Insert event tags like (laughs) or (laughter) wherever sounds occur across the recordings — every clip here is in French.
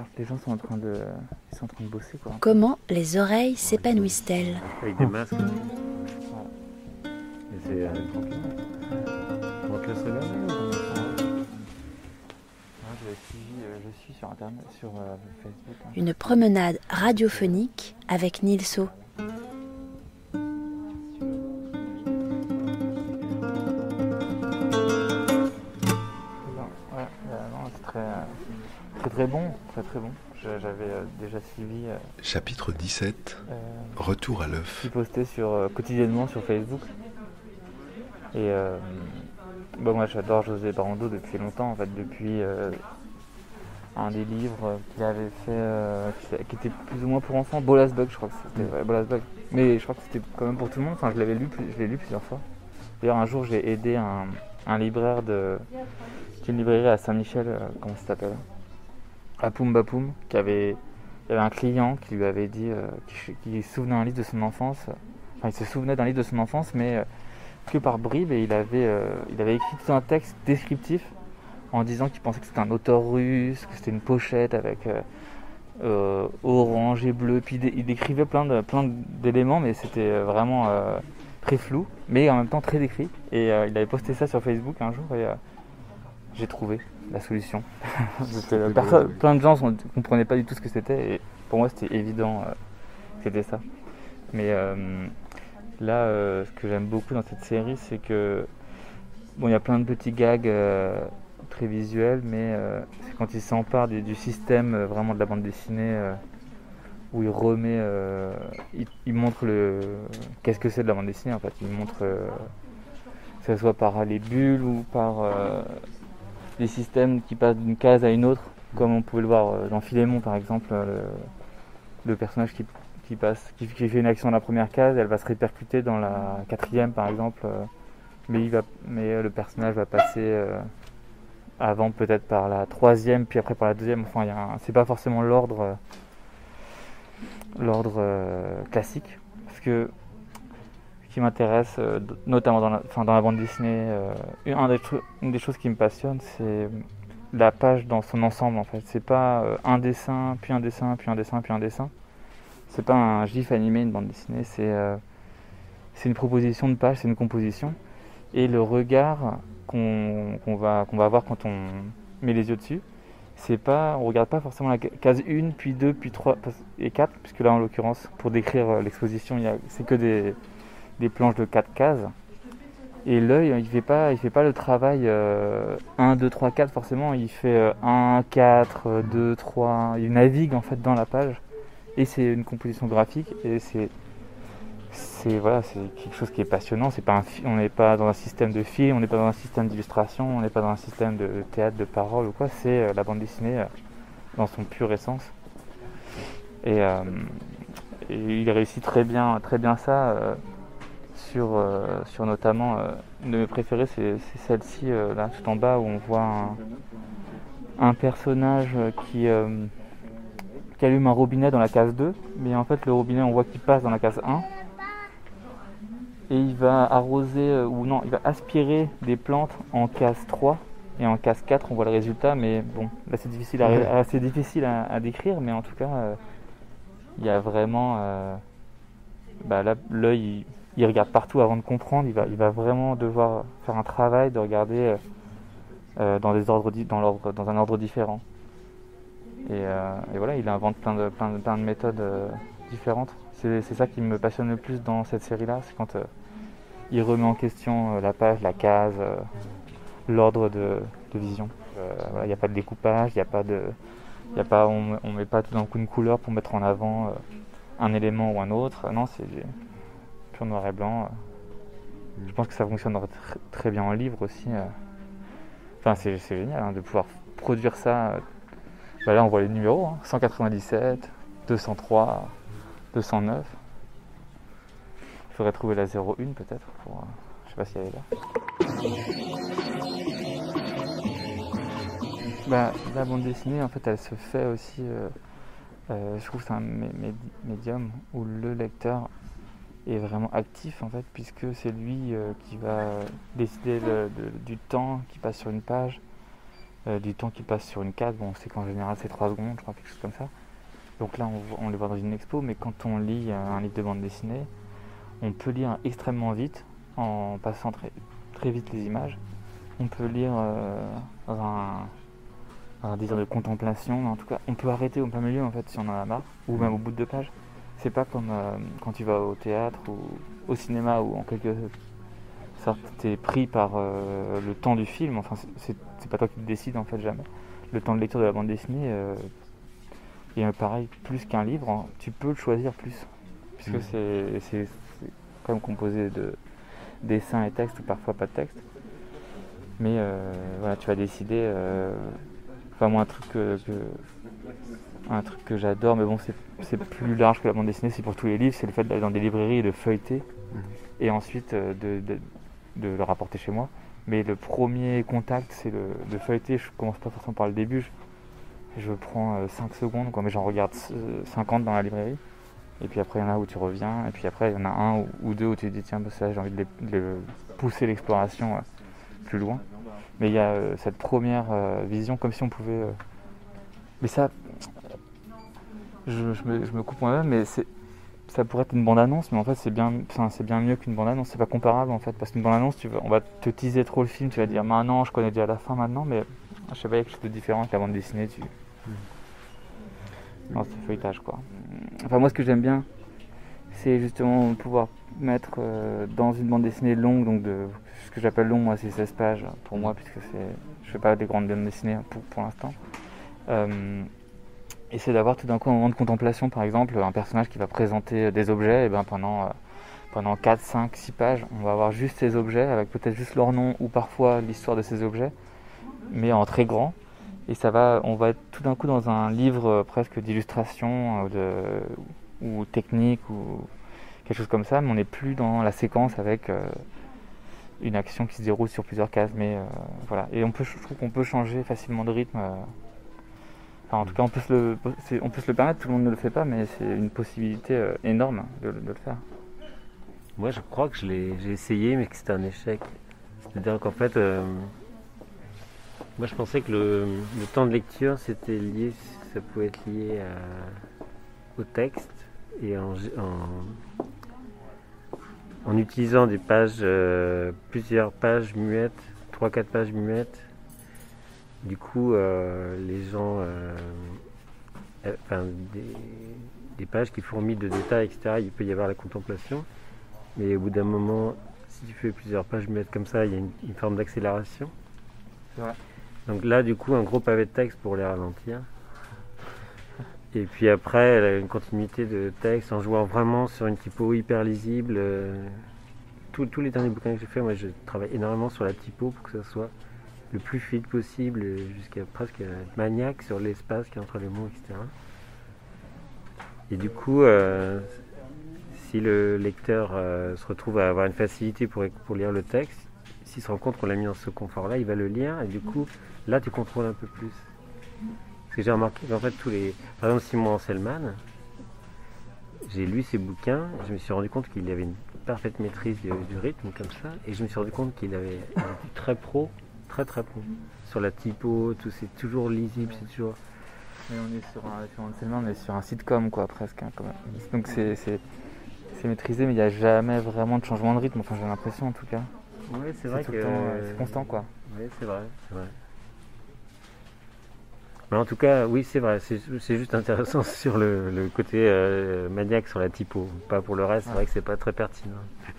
Regarde, les gens sont en train de, ils sont en train de bosser quoi. Comment les oreilles s'épanouissent-elles Avec des masques. Et c'est euh, tranquille. On te laisse regarder ou Moi, je, suis, euh, je suis sur internet, sur euh, Facebook. hein. Une promenade radiophonique avec Nilso. Très très bon, très très bon. J'avais euh, déjà suivi euh, Chapitre 17 euh, Retour à l'œuf. qui postait sur, quotidiennement sur Facebook. Et bon, moi j'adore José Barando depuis longtemps, en fait, depuis un des livres qu'il avait fait, euh, qui, était plus ou moins pour enfants, Bolas Bug, je crois que c'était ouais, Bolas Bug. Mais je crois que c'était quand même pour tout le monde, enfin je l'avais lu, je l'ai lu plusieurs fois. D'ailleurs un jour j'ai aidé un, un libraire de. qui est une librairie à Saint-Michel, euh, comment ça s'appelle? À Poum Bapoum, qui avait. Y avait un client qui lui avait dit euh, se souvenait d'un livre de son enfance. Enfin, il se souvenait d'un livre de son enfance, mais euh, que par bribes, et il avait, euh, il avait écrit tout un texte descriptif en disant qu'il pensait que c'était un auteur russe, que c'était une pochette avec euh, orange et bleu. Puis il dé- il décrivait plein plein d'éléments, mais c'était vraiment très flou, mais en même temps très décrit. Et il avait posté ça sur Facebook un jour, et j'ai trouvé la solution. (laughs) Plein de gens ne comprenaient pas du tout ce que c'était, et pour moi c'était évident euh, que c'était ça. Mais euh, là, euh, ce que j'aime beaucoup dans cette série, c'est que bon, il y a plein de petits gags très visuels, mais c'est quand il s'empare du, du système vraiment de la bande dessinée, où il remet, euh, il, il montre le qu'est-ce que c'est de la bande dessinée en fait. Il montre euh, que ce soit par les bulles ou par euh, des systèmes qui passent d'une case à une autre, comme on pouvait le voir euh, dans Philémon par exemple, euh, le, personnage qui, passe, qui, fait une action dans la première case, elle va se répercuter dans la quatrième par exemple, euh, mais, le personnage va passer avant peut-être par la troisième, puis après par la deuxième. Enfin, c'est pas forcément l'ordre, l'ordre classique, parce que qui m'intéresse, euh, notamment dans la, bande dessinée, euh, une, un des choses qui me passionne, c'est la page dans son ensemble en fait. C'est pas euh, un dessin, puis un dessin, puis un dessin, puis un dessin. C'est pas un gif animé, une bande dessinée, c'est une proposition de page, c'est une composition. Et le regard qu'on va, avoir quand on met les yeux dessus, c'est pas, on regarde pas forcément la ca- case 1, puis 2, puis 3 et 4, puisque là en l'occurrence, pour décrire l'exposition, c'est que des, des planches de 4 cases. Et l'œil, il fait pas, il fait pas le travail euh, 1, 2, 3, 4 forcément, il fait euh, 1, 4, 2, 3, il navigue en fait dans la page. Et c'est une composition graphique et c'est c'est voilà, c'est quelque chose qui est passionnant. C'est pas un on n'est pas dans un système de film, on n'est pas dans un système d'illustration, on n'est pas dans un système de théâtre, de parole ou quoi. C'est euh, la bande dessinée euh, dans son pure essence. Et, euh, et il réussit très bien, très bien ça sur, euh, sur notamment euh, une de mes préférées, c'est celle-ci euh, là tout en bas où on voit un, un personnage qui qui allume un robinet dans la case 2, mais en fait le robinet on voit qu'il passe dans la case 1 et il va arroser ou non, il va aspirer des plantes en case 3 et en case 4 on voit le résultat mais bon, là c'est difficile à, Ouais. difficile à, à décrire mais en tout cas il y a vraiment bah là l'œil il, regarde partout avant de comprendre, il va, il va vraiment devoir faire un travail de regarder euh, euh, dans, des ordres, dans, dans un ordre différent. Et, euh, et voilà, il invente plein de, plein de, plein de méthodes différentes. C'est ça qui me passionne le plus dans cette série-là, c'est quand il remet en question la page, la case, l'ordre de, de vision. Il n'y a pas de découpage, il a pas de... Y a pas, on ne met pas tout d'un coup une couleur pour mettre en avant un élément ou un autre. Non, c'est noir et blanc. euh. Je pense que ça fonctionnerait tr- très bien en livre aussi. euh. Enfin, c'est génial hein, de pouvoir produire ça. euh. Bah là, on voit les numéros hein, 197, 203, 209. Il faudrait trouver la 01 peut-être. Pour, je sais pas si elle est là. Bah, la bande dessinée, en fait, elle se fait aussi. je trouve que c'est un mé- mé- médium où le lecteur est vraiment actif en fait, puisque c'est lui euh, qui va décider le- de- du temps qui passe sur une page, euh, du temps qui passe sur une case. Bon, on sait qu'en général c'est 3 secondes, je crois, quelque chose comme ça. Donc là, on, on les voit dans une expo, mais quand on lit euh, un livre de bande dessinée, on peut lire extrêmement vite en passant très, très vite les images. On peut lire euh, dans un, désir de contemplation, en tout cas, on peut arrêter au plein milieu en fait si on en a marre, ou même au bout de deux pages. C'est pas comme euh, quand tu vas au théâtre ou au cinéma où en quelque sorte t'es pris par euh, le temps du film. Enfin, c'est- pas toi qui te décides en fait jamais. Le temps de lecture de la bande dessinée euh, est euh, pareil, plus qu'un livre, hein, tu peux le choisir plus, puisque Mhm. c'est quand même composé de dessins et textes ou parfois pas de texte. Mais euh, voilà, tu vas décider. Enfin, moi, un truc que, que- un truc que j'adore, mais bon, c'est plus large que la bande dessinée, c'est pour tous les livres, c'est le fait d'aller dans des librairies et de feuilleter, Mhm. et ensuite euh, de, de- de le rapporter chez moi. Mais le premier contact, c'est le, de feuilleter. Je commence pas forcément par le début. Je, je prends 5 secondes, quoi, mais j'en regarde euh, 50 dans la librairie. Et puis après, il y en a où tu reviens. Et puis après, il y en a un ou, deux où tu te dis, tiens, bah, ça, j'ai envie de, les- de les pousser l'exploration euh, plus loin. Mais il y a euh, cette première euh, vision, comme si on pouvait. Mais ça. Je, je me, je me coupe moi-même, mais c'est. Ça pourrait être une bande-annonce, mais en fait c'est bien, c'est bien mieux qu'une bande-annonce. C'est pas comparable en fait, parce qu'une bande-annonce, tu vas- on va te teaser trop le film, tu vas dire maintenant, je connais déjà la fin maintenant, mais je sais pas, il y a quelque chose de différent avec la bande dessinée. Tu... Non, c'est feuilletage quoi. Enfin, moi ce que j'aime bien, c'est justement pouvoir mettre euh, dans une bande dessinée longue, donc de ce que j'appelle long, moi c'est 16 pages pour moi, puisque c'est, je fais pas des grandes bandes dessinées pour, pour l'instant. Euh, et c'est d'avoir tout d'un coup un moment de contemplation, par exemple, un personnage qui va présenter des objets, et ben pendant, euh, pendant 4, 5, 6 pages, on va avoir juste ces objets, avec peut-être juste leur nom ou parfois l'histoire de ces objets, mais en très grand. Et ça va, on va être tout d'un coup dans un livre euh, presque d'illustration ou technique ou quelque chose comme ça, mais on n'est plus dans la séquence avec une action qui se déroule sur plusieurs cases. Mais voilà, et on peut, je trouve qu'on peut changer facilement de rythme. Euh. En tout cas, on peut, se le, permettre, tout le monde ne le fait pas, mais c'est une possibilité euh, énorme de, le faire. Moi, je crois que j'ai essayé, mais que c'était un échec. C'est-à-dire qu'en fait, euh, moi, je pensais que le, temps de lecture, c'était lié, ça pouvait être lié à- au texte et en, utilisant des pages, euh, plusieurs pages muettes, 3-4 pages muettes. Du coup, euh, les gens, euh, euh, enfin, des, des pages qui fourmillent de détails, etc. Il peut y avoir la contemplation. Mais au bout d'un moment, si tu fais plusieurs pages muettes comme ça, il y a une, une forme d'accélération. Donc là, du coup, un gros pavé de texte pour les ralentir. Et puis après, elle a une continuité de texte en jouant vraiment sur une typo hyper lisible. tous- tous les derniers bouquins que j'ai fait, moi, je travaille énormément sur la typo pour que ça soit le plus fluide possible, jusqu'à presque maniaque sur l'espace qui est entre les mots, etc. Et du coup, euh, si le lecteur euh, se retrouve à avoir une facilité pour, pour lire le texte, s'il se rend compte qu'on l'a mis dans ce confort-là, il va le lire et du coup, là, tu contrôles un peu plus. Parce que j'ai remarqué qu'en fait, tous les. Par exemple, Simon Anselman, j'ai lu ses bouquins, je me suis rendu compte qu'il avait une parfaite maîtrise du, rythme comme ça, et je me suis rendu compte qu'il avait très pro, très très pro. Sur la typo, tout, c'est toujours lisible, c'est toujours. Mais on est sur un, on est sur un sitcom quoi presque hein, quand même. Donc c'est, maîtrisé mais il n'y a jamais vraiment de changement de rythme, enfin j'ai l'impression en tout cas. Oui, c'est le temps, euh, c'est constant quoi. Oui, c'est vrai, c'est vrai. Mais en tout cas, oui, c'est vrai. C'est juste intéressant (laughs) sur le, le côté euh, maniaque sur la typo. Pas pour le reste, c'est vrai que c'est pas très pertinent.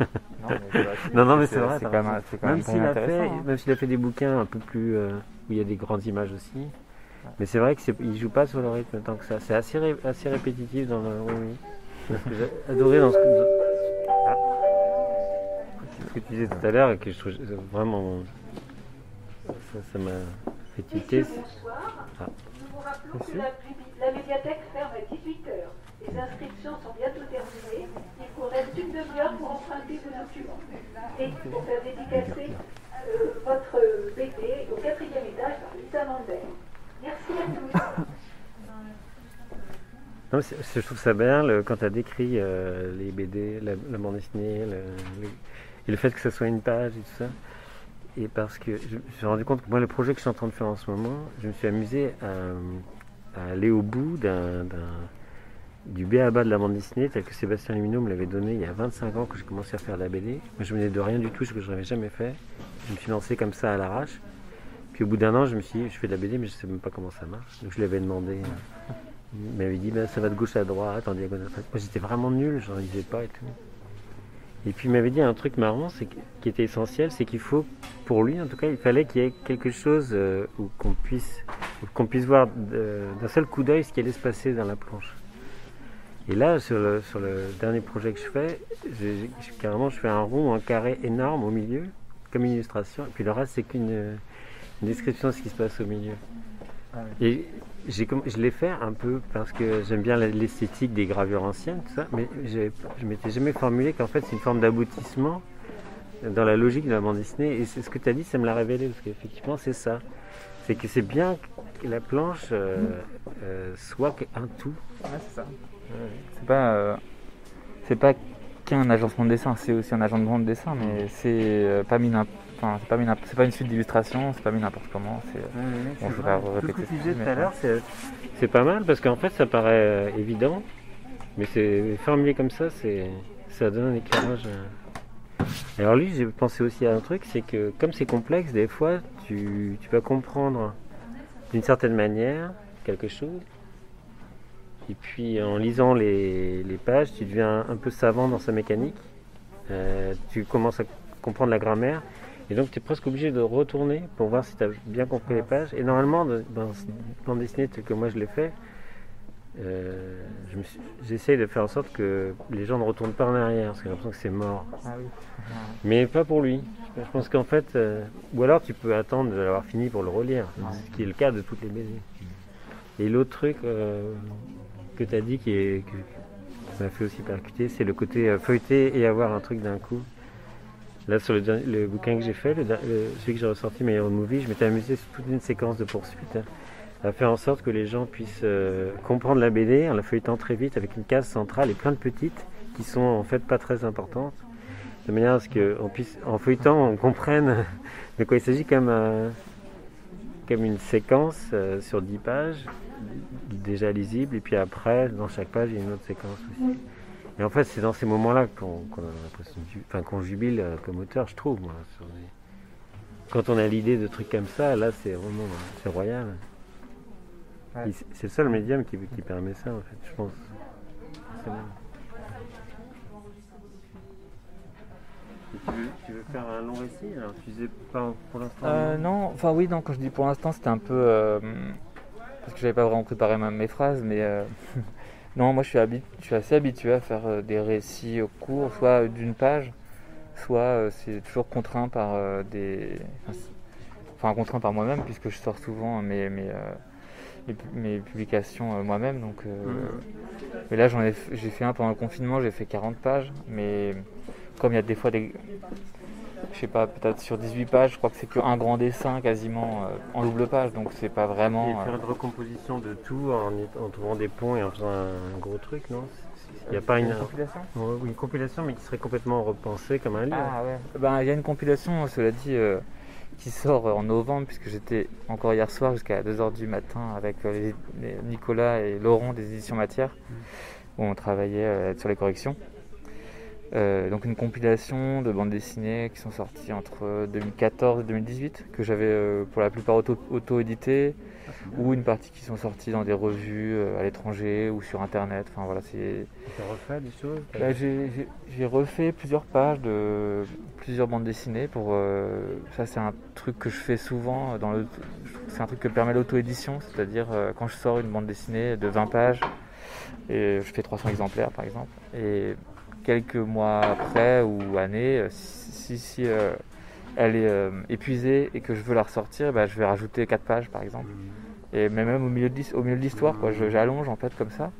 Non mais (laughs) Non, non, mais c'est vrai, quand même, quand Même même, s'il a, fait, intéressant. hein. même s'il a fait des bouquins un peu plus. euh, où il y a des grandes images aussi. Mais c'est vrai qu'il joue pas sur le rythme tant que ça. C'est assez, ré- assez répétitif dans le. Oui, oui. J'ai (laughs) adoré dans ce que. Ah. Ce que tu disais tout à l'heure et que je trouve vraiment. Ça ça m'a fait Bonsoir. Ah. Nous vous rappelons Merci. que la, la médiathèque ferme à 18h. Les inscriptions sont bientôt terminées. Il vous reste une demi-heure pour emprunter vos documents. Et pour faire dédicacer euh, votre BD au quatrième étage par Lisa Mandel. Merci à tous. (laughs) Non, je trouve ça bien le- quand tu as décrit euh, les BD, la, la bande dessinée, le, le- et le fait que ce soit une page et tout ça. Et parce que je me suis rendu compte que moi, le projet que je suis en train de faire en ce moment, je me suis amusé à, aller au bout d'un, du béaba de la bande dessinée tel que Sébastien Lumineau me l'avait donné il y a 25 ans que j'ai commencé à faire de la BD. Moi, je venais de rien du tout, ce que je n'avais jamais fait. Je me suis lancé comme ça à l'arrache. Puis au bout d'un an, je me suis dit, je fais de la BD, mais je sais même pas comment ça marche. Donc je lui avais demandé. euh, Il m'avait dit, ben, ça va de gauche à droite, en diagonale. Moi, j'étais vraiment nul, j'en disais pas et tout. Et puis il m'avait dit un truc marrant, c'est qui était essentiel, c'est qu'il faut, pour lui en tout cas, il fallait qu'il y ait quelque chose euh, où qu'on puisse, qu'on puisse voir d'un seul coup d'œil ce qui allait se passer dans la planche. Et là, sur le, sur le dernier projet que je fais, j'ai- carrément, je fais un rond, un carré énorme au milieu, comme illustration, et puis le reste, c'est qu'une une description de ce qui se passe au milieu. Comm- je l'ai fait un peu parce que j'aime bien l'esthétique des gravures anciennes, tout ça, mais je m'étais jamais formulé qu'en fait c'est une forme d'aboutissement dans la logique de la bande dessinée. Et c'est ce que tu as dit, ça me l'a révélé, parce qu'effectivement c'est ça. C'est que c'est bien que la planche euh, euh, soit un tout. Ouais, c'est ça. C'est pas, euh, c'est pas qu'un agencement de dessin, c'est aussi un agencement de dessin, mais c'est pas mis n'im- enfin, c'est pas mis n'im- c'est pas une suite d'illustrations, c'est pas mis n'importe comment. C'est, c'est Bon, je vais vrai. pas Tout ce que répéter tu disais tout à l'heure, c'est c'est pas mal parce qu'en fait ça paraît euh, évident, mais c'est formulé comme ça, c'est ça donne un éclairage. euh. Alors lui, j'ai pensé aussi à un truc, c'est que comme c'est complexe, des fois tu, tu vas comprendre d'une certaine manière quelque chose, et puis en lisant les, les pages, tu deviens un peu savant dans sa mécanique, Euh, tu commences à comprendre la grammaire, et donc tu es presque obligé de retourner pour voir si tu as bien compris les pages. Et normalement, dans bande dessinée tel que moi je l'ai fait, euh, je j'essaye de faire en sorte que les gens ne retournent pas en arrière, parce que j'ai l'impression que c'est mort. Ah oui. Mais pas pour lui. Je pense qu'en fait, euh, ou alors tu peux attendre de l'avoir fini pour le relire, ce qui est le cas de toutes les BD. Et l'autre truc euh, que tu as dit qui, est, que- qui m'a fait aussi percuter, c'est le côté feuilleter et avoir un truc d'un coup. Là, sur le, bouquin que j'ai fait, celui que j'ai ressorti, Meilleur Movie, je m'étais amusé sur toute une séquence de poursuite hein, à faire en sorte que les gens puissent euh, comprendre la BD en la feuilletant très vite avec une case centrale et plein de petites qui sont en fait pas très importantes de manière à ce qu'en puisse, en feuilletant, on comprenne (laughs) de quoi il s'agit comme, euh, comme une séquence euh, sur 10 pages, déjà lisible, et puis après, dans chaque page, il y a une autre séquence aussi. Et en fait, c'est dans ces moments-là qu'on a l'impression enfin, qu'on jubile euh, comme auteur, je trouve. moi, sur des- Quand on a l'idée de trucs comme ça, là, c'est vraiment c'est royal. Ouais. C'est- le seul médium qui, qui permet ça, en fait, je pense. C'est bon. Et tu, veux, tu veux faire un long récit alors Tu disais pas pour l'instant Euh, non, enfin oui, non, quand je dis pour l'instant, c'était un peu. euh, parce que j'avais pas vraiment préparé ma- mes phrases, mais. euh, (laughs) non, moi je suis, habi- je suis assez habitué à faire euh, des récits au cours, soit d'une page, soit euh, c'est toujours contraint par euh, des. enfin, contraint par moi-même, puisque je sors souvent mes, mes, euh, publications euh, moi-même. Donc, euh, Mais là, j'en ai, f- j'ai fait un pendant le confinement, j'ai fait 40 pages, mais comme il y a des fois des, je sais pas, peut-être sur 18 pages, je crois que c'est qu'un grand dessin quasiment euh, en double page, donc c'est pas Et vraiment. faire euh, une recomposition de tout en, en trouvant des ponts et en faisant un, gros truc, non? Il n'y a pas une, compilation? Ouais, une compilation, mais qui serait complètement repensée comme un livre. Ah ouais. Ben, il y a une compilation, cela dit, euh, qui sort en novembre, puisque j'étais encore hier soir jusqu'à 2h du matin avec les- les Nicolas et Laurent des éditions Matière, où on travaillait euh, sur les corrections. Euh, donc une compilation de bandes dessinées qui sont sorties entre 2014 et 2018, que j'avais euh, pour la plupart auto- auto-éditées, ou une partie qui sont sorties dans des revues euh, à l'étranger ou sur internet. Enfin voilà, c'est refait des choses? Bah, j'ai- refait plusieurs pages de plusieurs bandes dessinées pour ça c'est un truc que je fais souvent dans le c'est un truc que permet l'auto-édition c'est-à-dire quand je sors une bande dessinée de 20 pages et je fais 300 exemplaires par exemple et quelques mois après ou années euh, si, si, euh, elle est euh, épuisée et que je veux la ressortir bah, je vais rajouter 4 pages par exemple. Et mais même au milieu de l'histoire quoi j'allonge en fait comme ça.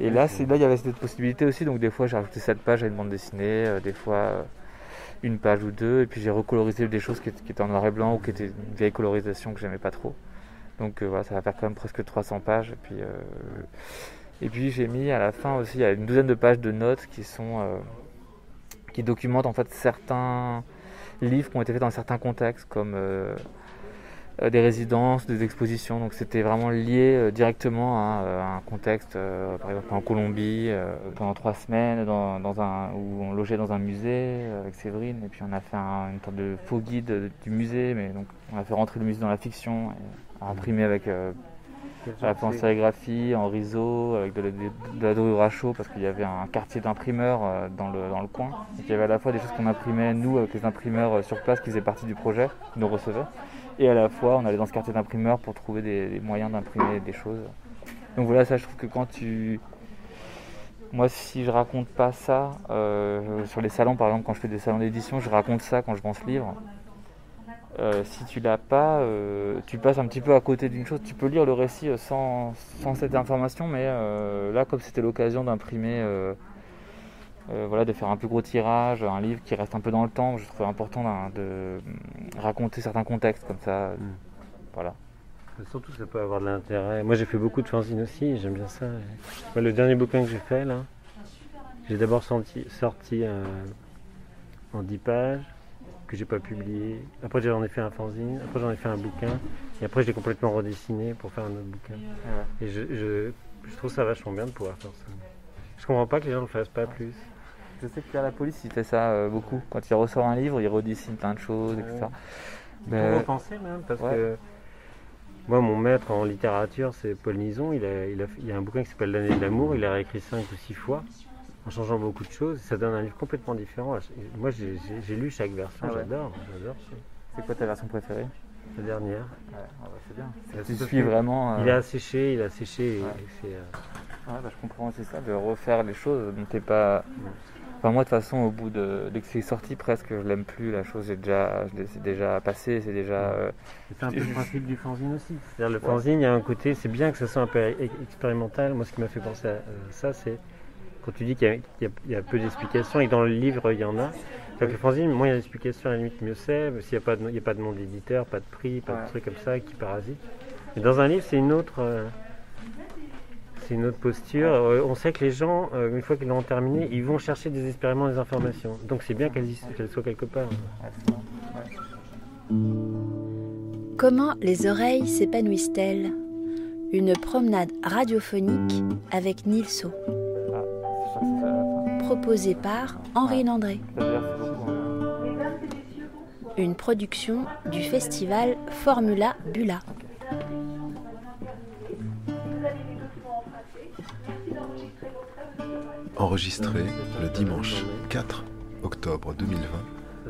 Et là, c'est là il y avait cette possibilité aussi, donc des fois j'ai rajouté cette page à une bande dessinée, euh, des fois une page ou deux, et puis j'ai recolorisé des choses qui, étaient- qui étaient en noir et blanc ou qui étaient une vieille colorisation que j'aimais pas trop. Donc voilà, ça va faire quand même presque 300 pages. Et puis, et puis j'ai mis à la fin aussi il y a une douzaine de pages de notes qui sont euh, qui documentent en fait certains livres qui ont été faits dans certains contextes, comme euh, euh, des résidences, des expositions. Donc c'était vraiment lié directement à, un contexte, par exemple en Colombie, pendant trois semaines, où on logeait dans un musée avec Séverine, et puis on a fait un- une sorte de faux guide du musée, mais donc on a fait rentrer le musée dans la fiction, et à imprimer avec à la en sérigraphie, en riso, avec de la, de la dorure à chaud, parce qu'il y avait un quartier d'imprimeurs euh, dans le, dans le coin. Donc il y avait à la fois des choses qu'on imprimait, nous, avec les imprimeurs euh, sur place qui faisaient partie du projet, qui nous recevaient, et à la fois on allait dans ce quartier d'imprimeurs pour trouver des, des moyens d'imprimer des choses. Donc voilà, ça je trouve que quand tu... Moi si je raconte pas ça, euh, sur les salons par exemple, quand je fais des salons d'édition, je raconte ça quand je vends ce livre. Euh, si tu l'as pas, euh, tu passes un petit peu à côté d'une chose. Tu peux lire le récit euh, sans, sans cette information, mais euh, là, comme c'était l'occasion d'imprimer, voilà, de faire un plus gros tirage, un livre qui reste un peu dans le temps, je trouvais important de raconter certains contextes comme ça. Mm. Voilà. Surtout, ça peut avoir de l'intérêt. Moi, j'ai fait beaucoup de fanzines aussi, j'aime bien ça. Moi, le dernier bouquin que j'ai fait, là, j'ai d'abord sorti, sorti en 10 pages, que j'ai pas publié. Après, j'en ai fait un fanzine, après, j'en ai fait un bouquin, et après, je l'ai complètement redessiné pour faire un autre bouquin. Et je, je, je trouve ça vachement bien de pouvoir faire ça. Je comprends pas que les gens ne le fassent pas plus. Je sais que Pierre la police, il fait ça euh, beaucoup. Quand il ressort un livre, il redessine plein de choses, etc. Mais- Pour repenser même, parce ouais. que moi, mon maître en littérature, c'est Paul Nison. Il, a, il, a, il y a un bouquin qui s'appelle L'année de l'amour. Il l'a réécrit cinq ou six fois, en changeant beaucoup de choses. Ça donne un livre complètement différent. Moi, j'ai lu chaque version. Ah ouais. J'adore, j'adore. C'est quoi ta version préférée? La dernière. Ouais, ah bah, c'est bien. C'est Tu suis vraiment. euh, Il a séché, il a séché. et Ouais. c'est, euh, Ouais, bah, je comprends, c'est ça, de refaire les choses dont t'es pas. Enfin, moi, de toute façon, au bout de. Dès que c'est sorti, presque, je l'aime plus. La chose est déjà, je l'ai- c'est déjà passé, c'est déjà. euh, C'est un peu le principe du fanzine aussi. C'est-à-dire le Ouais. fanzine, il y a un côté, c'est bien que ça soit un peu expérimental. Moi, ce qui m'a fait penser à euh, ça, c'est quand tu dis qu'il y, a- qu'il y a- il y a peu d'explications et que dans le livre, il y en a. Avec le fanzine, moins il y a d'explications, à la limite, mieux c'est. S'il n'y a pas de, il y a pas de nom d'éditeur, pas de prix, pas Ouais. de trucs comme ça qui parasitent. Mais dans un livre, c'est une autre. euh, c'est une autre posture. Euh, on sait que les gens, euh, une fois qu'ils l'ont terminé, ils vont chercher des expériments, des informations. Donc c'est bien qu'elles soient quelque part. Comment les oreilles s'épanouissent-elles? Une promenade radiophonique avec Nilso, Mesdames et messieurs, bonsoir. Une production du festival Formula Bula. Si vous avez des documents empruntés, merci d'enregistrer votre œuvre sur Enregistré le dimanche 4 octobre 2020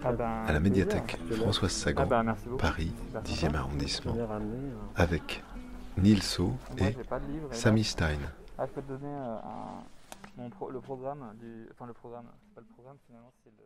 Ah ben, à la médiathèque Françoise Ah Sagan, ben. Paris, Super 10e sympa. arrondissement, hein. avec Nilso et j'ai pas de livre. et là- Samy Stein. Mon pro- le programme du. Enfin, le programme. C'est pas le programme, finalement, c'est le.